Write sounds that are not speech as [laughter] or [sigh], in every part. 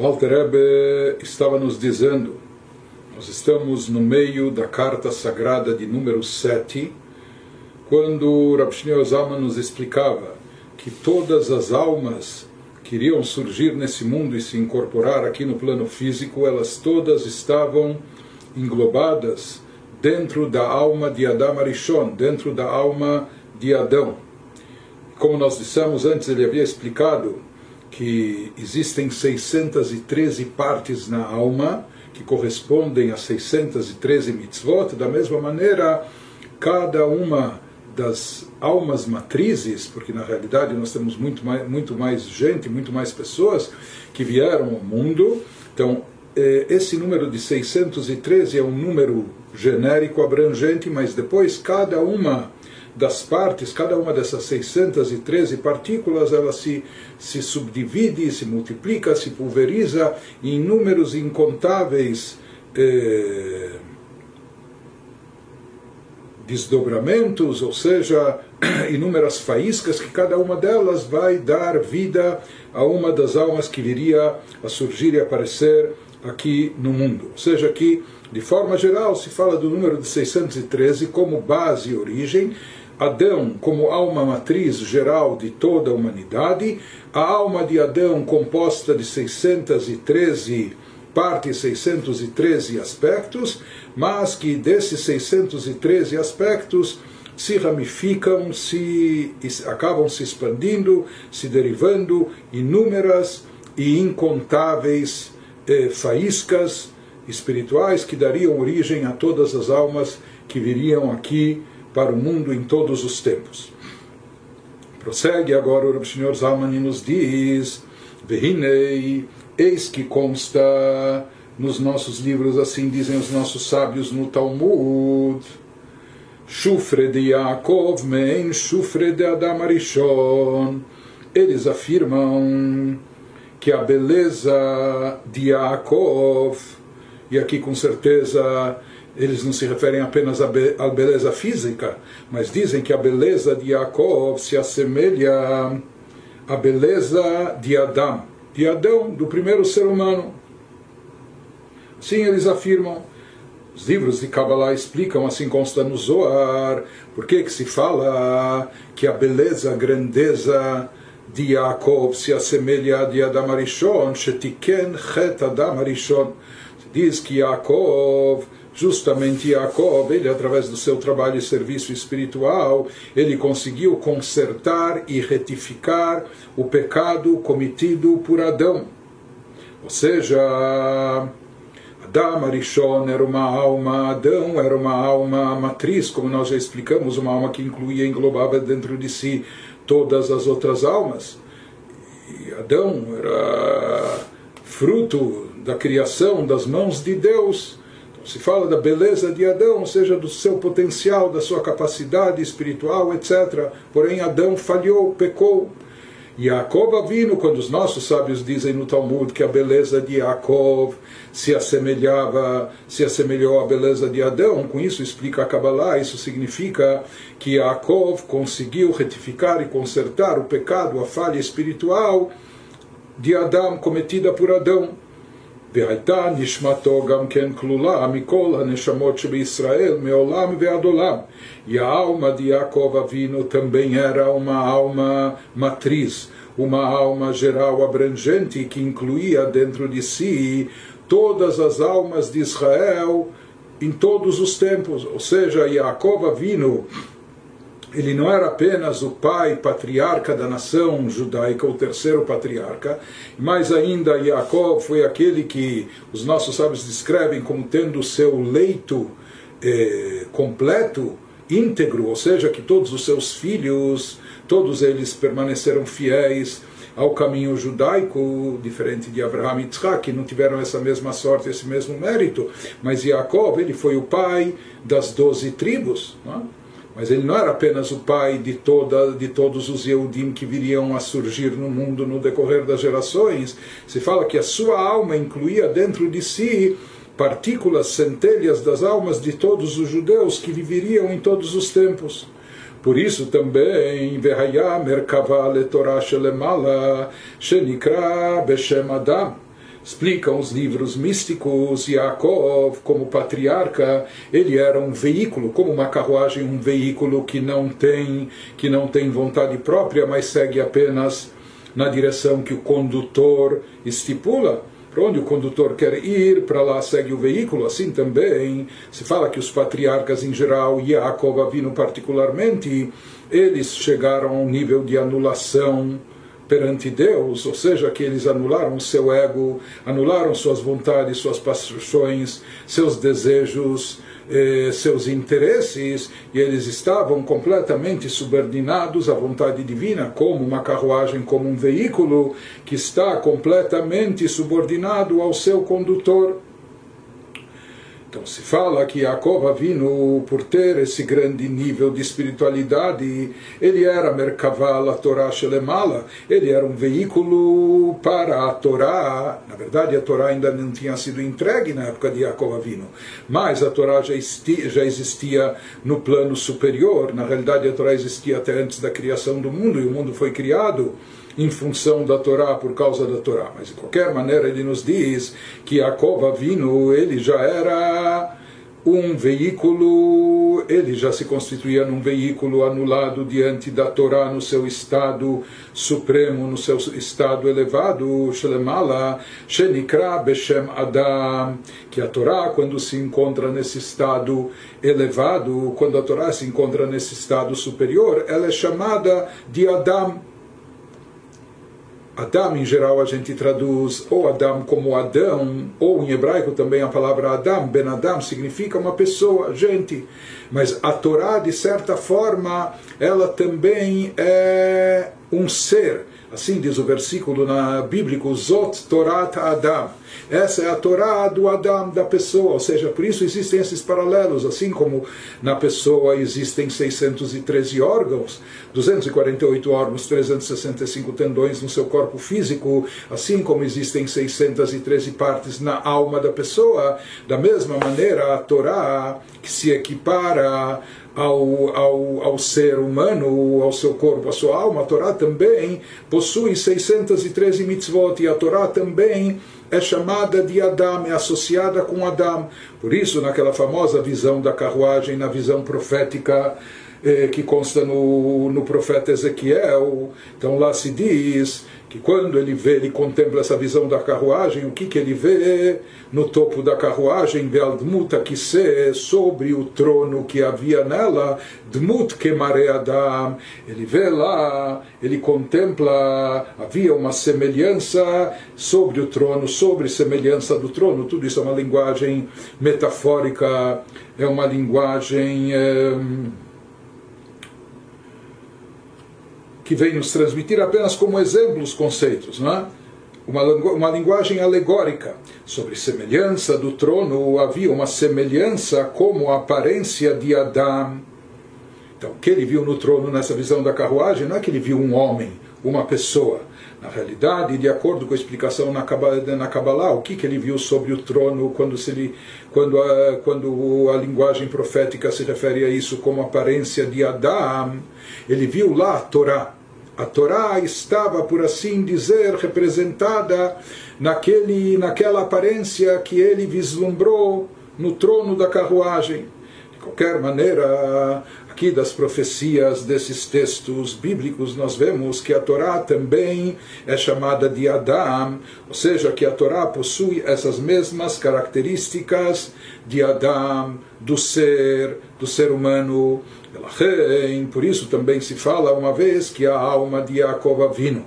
O Alter Rebbe estava nos dizendo, nós estamos no meio da carta sagrada de número 7, quando Rav Shneur Zalman nos explicava que todas as almas que iriam surgir nesse mundo e se incorporar aqui no plano físico, elas todas estavam englobadas dentro da alma de Adam Arishon, dentro da alma de Adão. Como nós dissemos antes, ele havia explicado que existem 613 partes na alma, que correspondem a 613 mitzvot, da mesma maneira, cada uma das almas matrizes, porque na realidade nós temos muito mais, muito mais gente, muito mais pessoas que vieram ao mundo. Então, eh, esse número de 613 é um número genérico, abrangente, mas depois cada uma das partes, cada uma dessas 613 partículas, ela se, se subdivide, se multiplica, se pulveriza em números incontáveis eh, desdobramentos, ou seja, [clears throat] inúmeras faíscas, que cada uma delas vai dar vida a uma das almas que viria a surgir e aparecer aqui no mundo. Ou seja, que, de forma geral, se fala do número de 613 como base e origem, Adão como alma matriz geral de toda a humanidade, a alma de Adão composta de 613 partes, 613 aspectos, mas que desses 613 aspectos se ramificam, se acabam se expandindo, se derivando inúmeras e incontáveis eh, faíscas espirituais que dariam origem a todas as almas que viriam aqui para o mundo em todos os tempos. Prossegue agora o Senhor Zalman e nos diz: Vehinei, eis que consta nos nossos livros, assim dizem os nossos sábios no Talmud. Shufre de Yaakov men Shufre de Adam Arishon. Eles afirmam que a beleza de Yaakov, e aqui com certeza eles não se referem apenas à beleza física, mas dizem que a beleza de Yaakov se assemelha à beleza de Adão, de Adão, do primeiro ser humano. Sim, eles afirmam. Os livros de Kabbalah explicam, assim consta no Zohar, por que, se fala que a beleza, a grandeza de Yaakov se assemelha a de Adam Arishon, Shetiken Chet Adam Arishon. Diz que Yaakov justamente Jacob, ele através do seu trabalho e serviço espiritual, ele conseguiu consertar e retificar o pecado cometido por Adão. Ou seja, Adam Arishon era uma alma, Adão era uma alma matriz, como nós já explicamos, uma alma que incluía, englobava dentro de si todas as outras almas. E Adão era fruto da criação das mãos de Deus se fala da beleza de Adão, ou seja, do seu potencial, da sua capacidade espiritual, etc. Porém, Adão falhou, pecou. E Yaakov Avino, quando os nossos sábios dizem no Talmud que a beleza de Yaakov se assemelhava, se assemelhou à beleza de Adão, com isso explica a Kabbalah, isso significa que Yaakov conseguiu retificar e consertar o pecado, a falha espiritual de Adão cometida por Adão. והייתה נשמתו גם כן כלולה מכל הנשמות שבישראל מעולם ועד עולם. E a alma de Yaakov Avino também era uma alma matriz, uma alma geral abrangente que incluía dentro de si todas as almas de Israel em todos os tempos. Ou seja, Yaakov Avino ele não era apenas o pai patriarca da nação judaica, o terceiro patriarca, mas ainda Jacob foi aquele que os nossos sábios descrevem como tendo o seu leito eh, completo, íntegro, ou seja, que todos os seus filhos, todos eles permaneceram fiéis ao caminho judaico, diferente de Abraham e Yitzhak, que não tiveram essa mesma sorte, esse mesmo mérito, mas Jacob, ele foi o pai das doze tribos, não é? Mas ele não era apenas o pai de, toda, de todos os Yehudim que viriam a surgir no mundo no decorrer das gerações. Se fala que a sua alma incluía dentro de si partículas, centelhas das almas de todos os judeus que viveriam em todos os tempos. Por isso também, Vehaya Merkava Letorah Shelemala Shenikra Beshem Adam. Explicam os livros místicos, Yaakov, como patriarca, ele era um veículo, como uma carruagem, um veículo que não tem, que não tem vontade própria, mas segue apenas na direção que o condutor estipula. Para onde o condutor quer ir, para lá segue o veículo. Assim também se fala que os patriarcas em geral, Yaakov Avino particularmente, eles chegaram a um nível de anulação perante Deus, ou seja, que eles anularam seu ego, anularam suas vontades, suas paixões, seus desejos, eh, seus interesses, e eles estavam completamente subordinados à vontade divina, como uma carruagem, como um veículo que está completamente subordinado ao seu condutor. Então se fala que Yaakov vindo por ter esse grande nível de espiritualidade, ele era Merkaval, a Torá Shelemala, ele era um veículo para a Torá. Na verdade, a Torá ainda não tinha sido entregue na época de Yaakov vindo, mas a Torá já existia, já existia no plano superior. Na realidade, a Torá existia até antes da criação do mundo, e o mundo foi criado em função da Torá, por causa da Torá. Mas de qualquer maneira ele nos diz que Yaakov Avinu, ele já era um veículo, ele já se constituía num veículo anulado diante da Torá no seu estado supremo, no seu estado elevado, Shelemala, Shenikra Beshem Adam, que a Torá, quando se encontra nesse estado elevado, quando a Torá se encontra nesse estado superior, ela é chamada de Adam, Adam, em geral, a gente traduz ou Adam como Adão, ou em hebraico também a palavra Adam, Ben Adam, significa uma pessoa, gente. Mas a Torá, de certa forma, ela também é um ser. Assim diz o versículo na bíblico, Zot Torat Adam. Essa é a Torá do Adam, da pessoa, ou seja, por isso existem esses paralelos, assim como na pessoa existem 613 órgãos, 248 órgãos, 365 tendões no seu corpo físico, assim como existem 613 partes na alma da pessoa, da mesma maneira a Torá, que se equipara ao, ao, ao ser humano, ao seu corpo, à sua alma, a Torá também possui 613 mitzvot e a Torá também é chamada de Adam, é associada com Adam. Por isso, naquela famosa visão da carruagem, na visão profética que consta no, no profeta Ezequiel, então lá se diz que quando ele vê, ele contempla essa visão da carruagem, o que, que ele vê? No topo da carruagem, Bealdmuta se sobre o trono que havia nela, Dmut Kemare Adam, ele vê lá, ele contempla, havia uma semelhança sobre o trono, sobre semelhança do trono, tudo isso é uma linguagem metafórica, é uma linguagem. É, que vem nos transmitir apenas como exemplo os conceitos, não é? Uma, uma linguagem alegórica. Sobre semelhança do trono, havia uma semelhança como a aparência de Adão. Então, o que ele viu no trono nessa visão da carruagem não é que ele viu um homem, uma pessoa. Na realidade, de acordo com a explicação na Kabbalah, na Kabbalah o que, que ele viu sobre o trono quando, se ele, quando, a, quando a linguagem profética se refere a isso como aparência de Adão, ele viu lá a Torá a Torá estava, por assim dizer, representada naquele, naquela aparência que ele vislumbrou no trono da carruagem. De qualquer maneira, aqui das profecias desses textos bíblicos, nós vemos que a Torá também é chamada de Adam, ou seja, que a Torá possui essas mesmas características de Adam, do ser, do ser humano. Por isso também se fala uma vez que a alma de Yaakov Avino,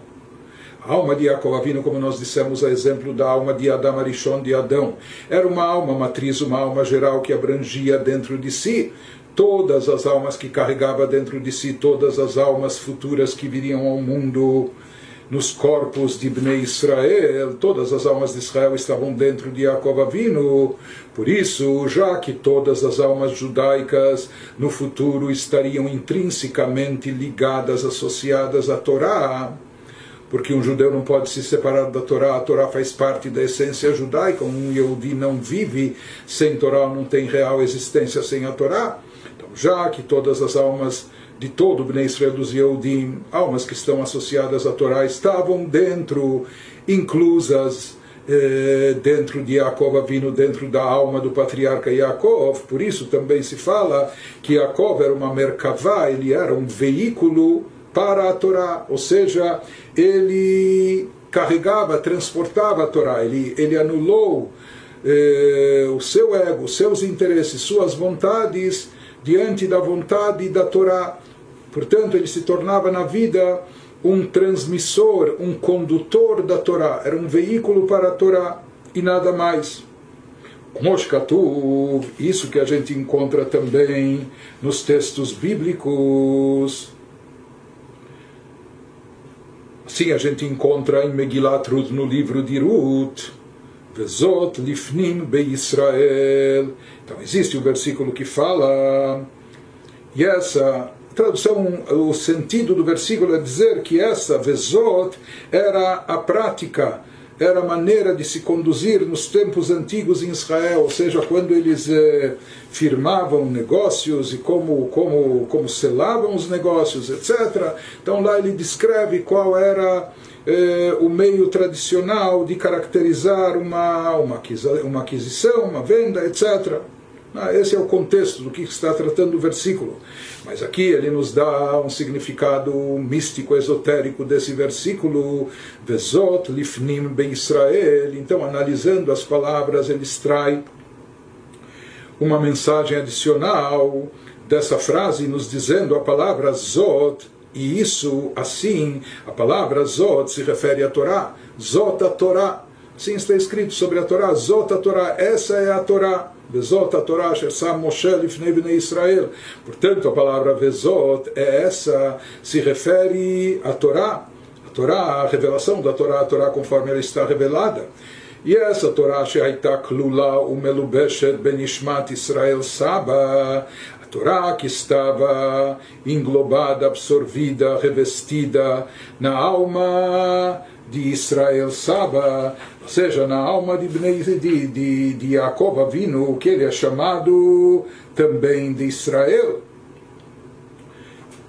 a alma de Yaakov Avino, como nós dissemos, a exemplo da alma de Adam Arishon, de Adão, era uma alma matriz, uma alma geral que abrangia dentro de si todas as almas que carregava dentro de si, todas as almas futuras que viriam ao mundo nos corpos de Bnei Israel, todas as almas de Israel estavam dentro de Yaakov Avinu. Por isso, já que todas as almas judaicas no futuro estariam intrinsecamente ligadas, associadas à Torá, porque um judeu não pode se separar da Torá, a Torá faz parte da essência judaica, um Yehudi não vive sem Torá, não tem real existência sem a Torá. Então, já que todas as almas de todo o Bnei Israel dos Yehudim, almas que estão associadas à Torá, estavam dentro, inclusas eh, dentro de Yaakov vindo dentro da alma do patriarca Yaakov. Por isso também se fala que Yaakov era uma merkavá, ele era um veículo para a Torá, ou seja, ele carregava, transportava a Torá, ele, ele anulou eh, o seu ego, seus interesses, suas vontades diante da vontade da Torá. Portanto, ele se tornava na vida um transmissor, um condutor da Torá, era um veículo para a Torá e nada mais. Moshkatu, isso que a gente encontra também nos textos bíblicos. Sim, a gente encontra em Megilat Ruth, no livro de Ruth, Vezot lifnim Israel. Então existe o um versículo que fala, e essa tradução, o sentido do versículo é dizer que essa Vezot era a prática, era a maneira de se conduzir nos tempos antigos em Israel, ou seja, quando eles eh, firmavam negócios e como, como, como selavam os negócios, etc. Então lá ele descreve qual era eh, o meio tradicional de caracterizar uma, uma, aquisição, uma venda, etc. Ah, esse é o contexto do que está tratando o versículo. Mas aqui ele nos dá um significado místico, esotérico desse versículo. Vezot lifnim ben Israel. Então, analisando as palavras, ele extrai uma mensagem adicional dessa frase, nos dizendo a palavra Zot. E isso, assim, a palavra Zot se refere à Torá. Zot a Torá. Assim está escrito sobre a Torá. Zot a Torá. Essa é a Torá. Vezot a Torá Shersam Moshe Lifnei Bnei Israel. Portanto, a palavra Vezot é essa, se refere à Torá, a Torá, a revelação da Torá, a Torá conforme ela está revelada. E essa Torá Sheaita Klula Umelubeshet Benishmat Israel Saba, a Torá que estava englobada, absorvida, revestida na alma de Israel Saba, ou seja, na alma de, de, de, de Yaakov Avinu, que ele é chamado também de Israel.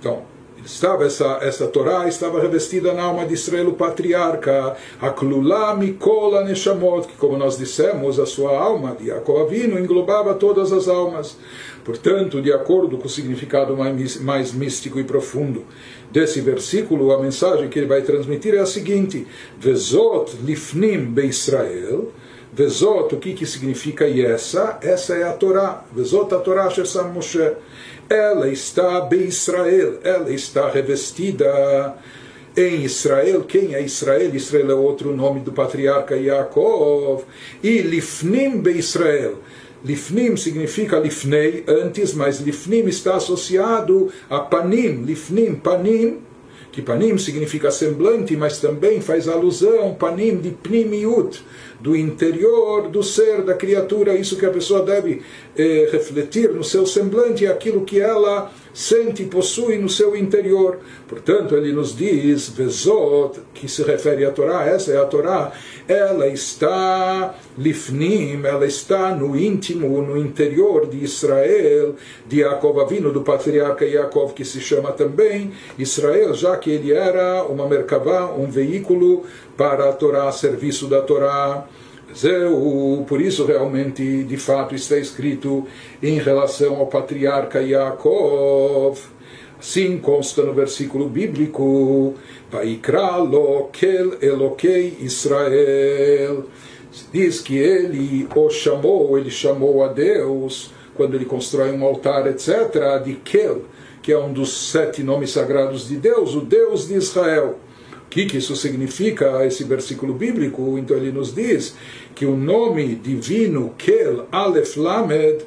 Então, estava essa, essa Torá estava revestida na alma de Israel, o patriarca, Aklula Mikola Neshamot, que como nós dissemos, a sua alma de Yaakov Avinu englobava todas as almas. Portanto, de acordo com o significado mais, mais místico e profundo desse versículo, a mensagem que ele vai transmitir é a seguinte: Vezot lifnim be Israel. Vezot, o que, que significa e essa? Essa é a Torá. Vezot a Torá Shesam Moshe. Ela está be Israel, ela está revestida em Israel. Quem é Israel? Israel é outro nome do patriarca Yaakov. E lifnim be Israel Lifnim significa lifnei, antes, mas lifnim está associado a panim. Lifnim, panim, que panim significa semblante, mas também faz alusão, panim de pnimiut, do interior do ser, da criatura, isso que a pessoa deve eh, refletir no seu semblante, aquilo que ela sente e possui no seu interior. Portanto, ele nos diz, Vezot, que se refere à Torá, essa é a Torá, ela está lifnim, ela está no íntimo, no interior de Israel, de Yaakov Avino, do patriarca Yaakov, que se chama também Israel, já que ele era uma merkavá, um veículo para a Torá, serviço da Torá. Por isso, realmente, de fato, está escrito em relação ao patriarca Yaakov. Assim consta no versículo bíblico: Vaikra lo Elokei Israel. Diz que ele o chamou, ele chamou a Deus, quando ele constrói um altar, etc., de Kel, que é um dos sete nomes sagrados de Deus, o Deus de Israel que, que isso significa, esse versículo bíblico? Então ele nos diz que o nome divino, Kel Aleph Lamed,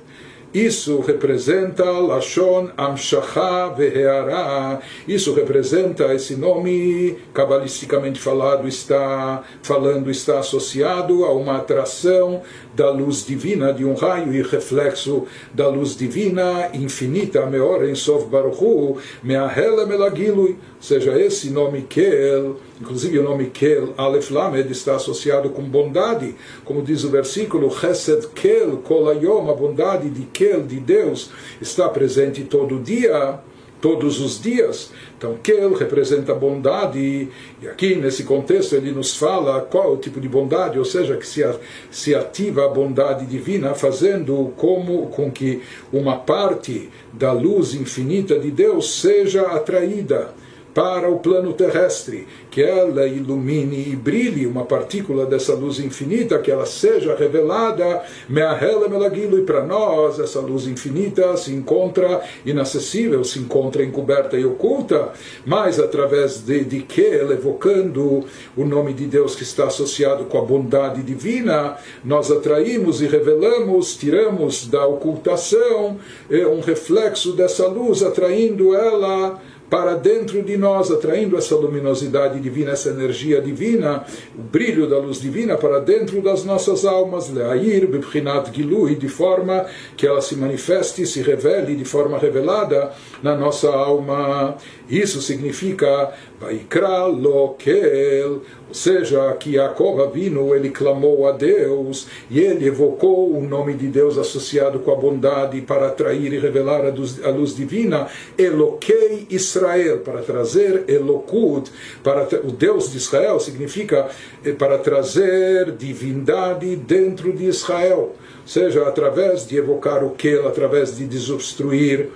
isso representa Lashon Amshacha Veheara. Isso representa esse nome, cabalisticamente falado, está falando, está associado a uma atração da luz divina, de um raio e reflexo da luz divina infinita, Meor em Sof Baruchu, Meahela Melagilui. Ou seja, esse nome Kel, inclusive o nome Kel, Aleph Lamed, está associado com bondade, como diz o versículo, Chesed Kel Kolayom, a bondade de Kel, de Deus, está presente todo dia. todos os dias. Então, Kel representa bondade, e aqui nesse contexto ele nos fala qual o tipo de bondade, ou seja, que se, se ativa a bondade divina, fazendo como com que uma parte da luz infinita de Deus seja atraída para o plano terrestre, que ela ilumine e brilhe uma partícula dessa luz infinita, que ela seja revelada, meahela melagilo, e para nós essa luz infinita se encontra inacessível, se encontra encoberta e oculta, mas através de, de que, ela evocando o nome de Deus que está associado com a bondade divina, nós atraímos e revelamos, tiramos da ocultação eh, um reflexo dessa luz, atraindo ela para dentro de nós, atraindo essa luminosidade divina, essa energia divina, o brilho da luz divina para dentro das nossas almas, leair bebchinat gilui, de forma que ela se manifeste, se revele de forma revelada na nossa alma. Isso significa Vaikra Lokel, ou seja, que Jacob Avino ele clamou a Deus e ele evocou o nome de Deus associado com a bondade para atrair e revelar a luz, a luz divina, Eloquei Israel, para trazer Elokut, para o Deus de Israel significa eh, para trazer divindade dentro de Israel, seja através de evocar o que, através de desobstruir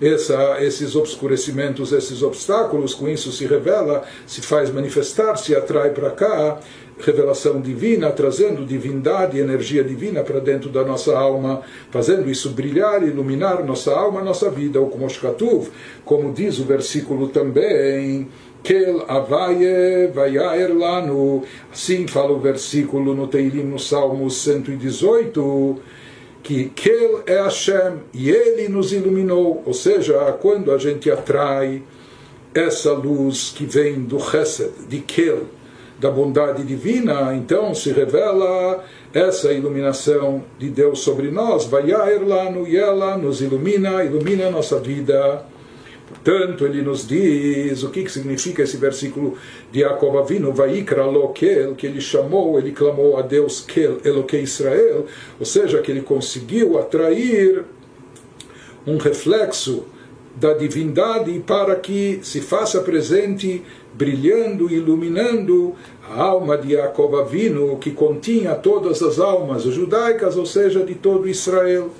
essa, esses obscurecimentos, esses obstáculos, com isso se revela, se faz manifestar, se atrai para cá revelação divina, trazendo divindade, energia divina para dentro da nossa alma, fazendo isso brilhar, iluminar nossa alma, nossa vida, ou como Shkatuv, como diz o versículo também, Kel Avaye Vayaer Lanu, assim fala o versículo no Teilim, no Salmo 118, que Kel é Hashem e ele nos iluminou, ou seja, quando a gente atrai essa luz que vem do Chesed, de Kel, da bondade divina, então se revela essa iluminação de Deus sobre nós, vai lá no e ela nos ilumina, ilumina a nossa vida. Portanto, ele nos diz o que, que significa esse versículo de Jacob Avinu, Vaikra Lokel, que ele chamou, ele clamou a Deus Kel, Eloque Israel, ou seja, que ele conseguiu atrair um reflexo da divindade para que se faça presente, brilhando, iluminando a alma de Jacob Avinu, que continha todas as almas judaicas, ou seja, de todo Israel.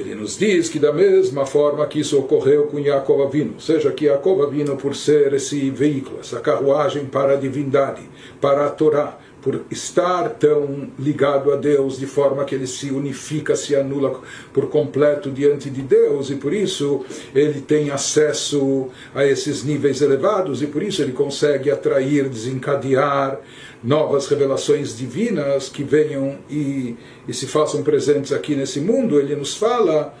Ele nos diz que da mesma forma que isso ocorreu com Yaakov Avinu, ou seja, que Yaakov Avinu, por ser esse veículo, essa carruagem para a divindade, para a Torá, por estar tão ligado a Deus de forma que ele se unifica, se anula por completo diante de Deus e por isso ele tem acesso a esses níveis elevados e por isso ele consegue atrair, desencadear novas revelações divinas que venham e, e se façam presentes aqui nesse mundo. Ele nos fala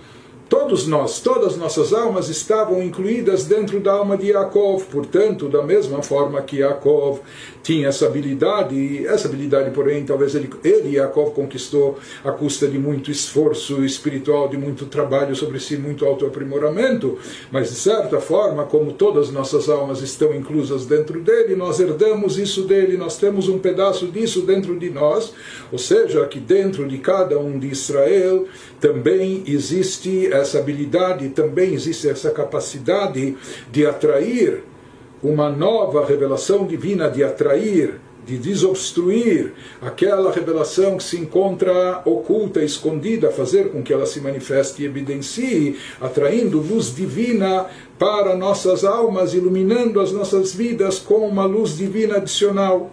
Todos nós, todas nossas almas estavam incluídas dentro da alma de Yaakov, portanto, da mesma forma que Yaakov tinha essa habilidade, essa habilidade, porém, talvez ele, ele Yaakov conquistou à custa de muito esforço espiritual, de muito trabalho sobre si, muito autoaprimoramento, mas de certa forma, como todas nossas almas estão inclusas dentro dele, nós herdamos isso dele, nós temos um pedaço disso dentro de nós, ou seja, que dentro de cada um de Israel também existe essa habilidade, também existe essa capacidade de atrair uma nova revelação divina, de atrair, de desobstruir aquela revelação que se encontra oculta, escondida, fazer com que ela se manifeste e evidencie, atraindo luz divina para nossas almas, iluminando as nossas vidas com uma luz divina adicional.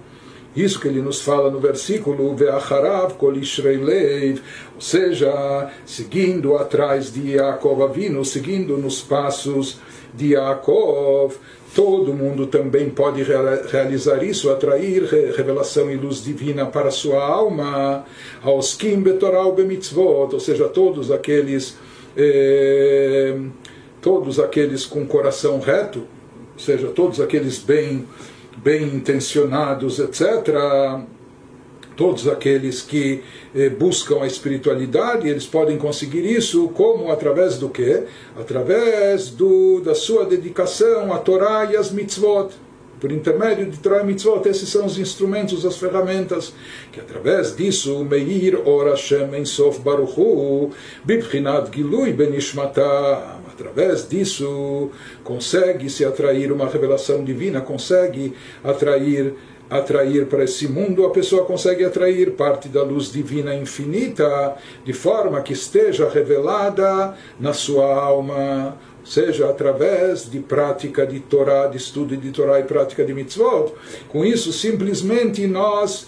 Isso que ele nos fala no versículo Ve'acharav ou seja, seguindo atrás de Yaakov Avinu, seguindo nos passos de Yaakov, todo mundo também pode realizar isso, atrair revelação e luz divina para sua alma, aos kim betoral bemitzvot, ou seja, todos aqueles eh, todos aqueles com coração reto, ou seja, todos aqueles bem bem intencionados, etc., todos aqueles que eh, buscam a espiritualidade, eles podem conseguir isso como através do quê? Através do, da sua dedicação à Torá e às mitzvot. Por intermédio de Torah e Mitzvot, esses são os instrumentos, as ferramentas, que através disso, Meir Or Hashem Ensof Baruchu, Bibchinat Gilui Benishmatam, através disso, consegue-se atrair uma revelação divina, consegue atrair atrair para esse mundo, a pessoa consegue atrair parte da luz divina infinita, de forma que esteja revelada na sua alma seja através de prática de Torá, de estudo de Torá e prática de mitzvot. Com isso, simplesmente nós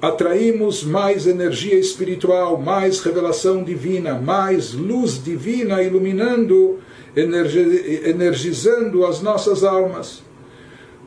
atraímos mais energia espiritual, mais revelação divina, mais luz divina iluminando, energizando as nossas almas.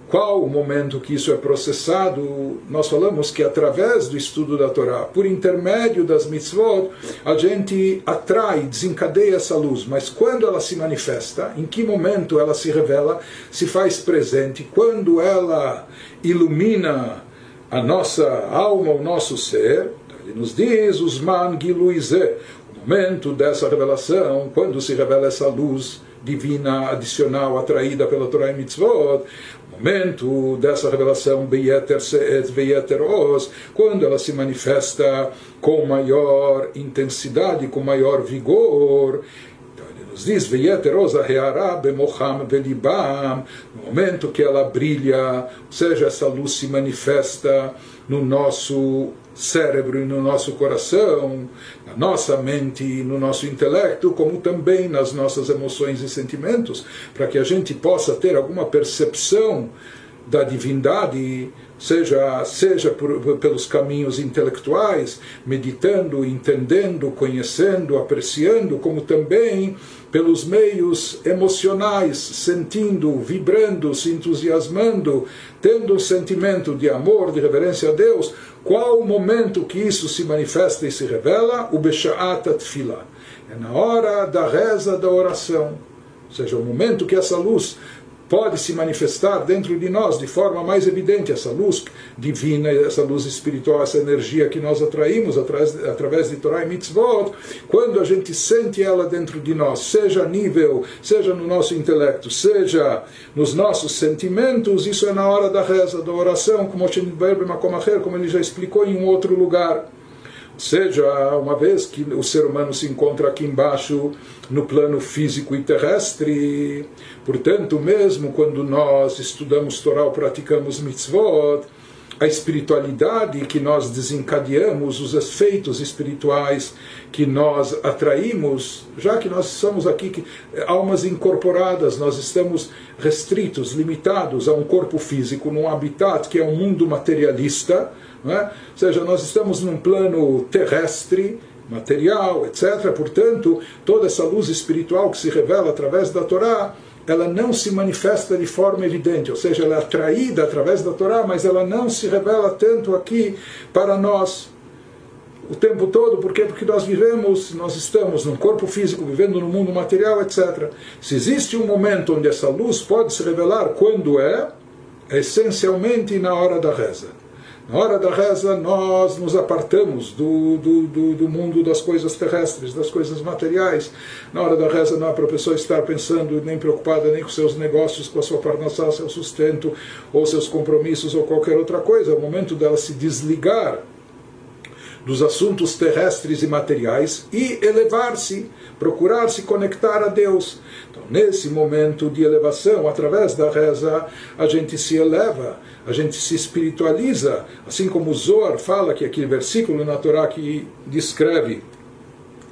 Qual o momento que isso é processado? Nós falamos que através do estudo da Torá, por intermédio das mitzvot, a gente atrai, desencadeia essa luz. Mas quando ela se manifesta, em que momento ela se revela, se faz presente, quando ela ilumina a nossa alma, o nosso ser, ele nos diz, os man o momento dessa revelação, quando se revela essa luz divina adicional atraída pela Torá e Mitzvot, momento dessa revelação quando ela se manifesta com maior intensidade, com maior vigor. Então nos diz no momento que ela brilha, ou seja, essa luz se manifesta no nosso cérebro e no nosso coração, na nossa mente e no nosso intelecto, como também nas nossas emoções e sentimentos, para que a gente possa ter alguma percepção da divindade, seja, seja por, pelos caminhos intelectuais, meditando, entendendo, conhecendo, apreciando, como também pelos meios emocionais, sentindo, vibrando, se entusiasmando, tendo um sentimento de amor, de reverência a Deus, qual o momento que isso se manifesta e se revela? O Besha'at Tfila. É na hora da reza da oração. Ou seja, o momento que essa luz pode se manifestar dentro de nós de forma mais evidente, essa luz divina, essa luz espiritual, essa energia que nós atraímos através, através de Torah e Mitzvot, quando a gente sente ela dentro de nós, seja a nível, seja no nosso intelecto, seja nos nossos sentimentos, isso é na hora da reza, da oração, como ele já explicou em um outro lugar seja, uma vez que o ser humano se encontra aqui embaixo no plano físico e terrestre, portanto, mesmo quando nós estudamos Torá ou praticamos mitzvot, a espiritualidade que nós desencadeamos, os efeitos espirituais que nós atraímos, já que nós somos aqui almas incorporadas, nós estamos restritos, limitados a um corpo físico, num habitat que é um mundo materialista, é? Ou seja, nós estamos num plano terrestre, material, etc. Portanto, toda essa luz espiritual que se revela através da Torá, ela não se manifesta de forma evidente, ou seja, ela é atraída através da Torá, mas ela não se revela tanto aqui para nós o tempo todo, por quê? Porque nós vivemos, nós estamos num corpo físico, vivendo no mundo material, etc. Se existe um momento onde essa luz pode se revelar quando é, é essencialmente na hora da reza. Na hora da reza, nós nos apartamos do, do, do, do, mundo das coisas terrestres, das coisas materiais. Na hora da reza, não é para a pessoa estar pensando, nem preocupada, nem com seus negócios, com a sua parnassá, seu sustento, ou seus compromissos, ou qualquer outra coisa. É o momento dela se desligar dos assuntos terrestres e materiais e elevar-se, procurar se conectar a Deus. Então, nesse momento de elevação, através da reza, a gente se eleva a gente se espiritualiza, assim como Zohar fala, que aquele versículo na Torá que descreve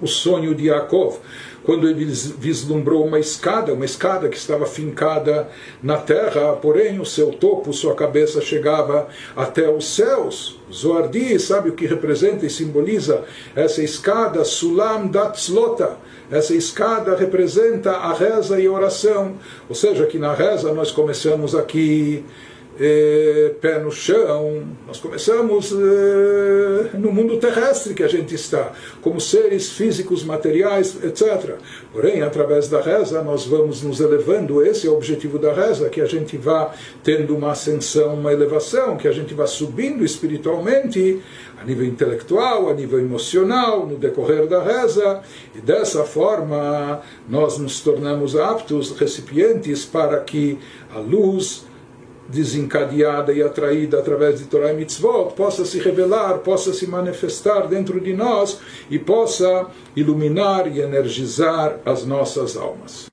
o sonho de Yaakov, quando ele vislumbrou uma escada, uma escada que estava fincada na terra, porém o seu topo, sua cabeça chegava até os céus. Zohar diz, sabe o que representa e simboliza essa escada? Sulam Datzlota. Essa escada representa a reza e a oração. Ou seja, que na reza nós começamos aqui pé no chão, nós começamos eh, no mundo terrestre que a gente está, como seres físicos, materiais, etc. Porém, através da reza, nós vamos nos elevando, esse é o objetivo da reza, que a gente vá tendo uma ascensão, uma elevação, que a gente vá subindo espiritualmente, a nível intelectual, a nível emocional, no decorrer da reza, e dessa forma nós nos tornamos aptos, recipientes para que a luz desencadeada e atraída através de Torah e Mitzvot, possa se revelar, possa se manifestar dentro de nós e possa iluminar e energizar as nossas almas.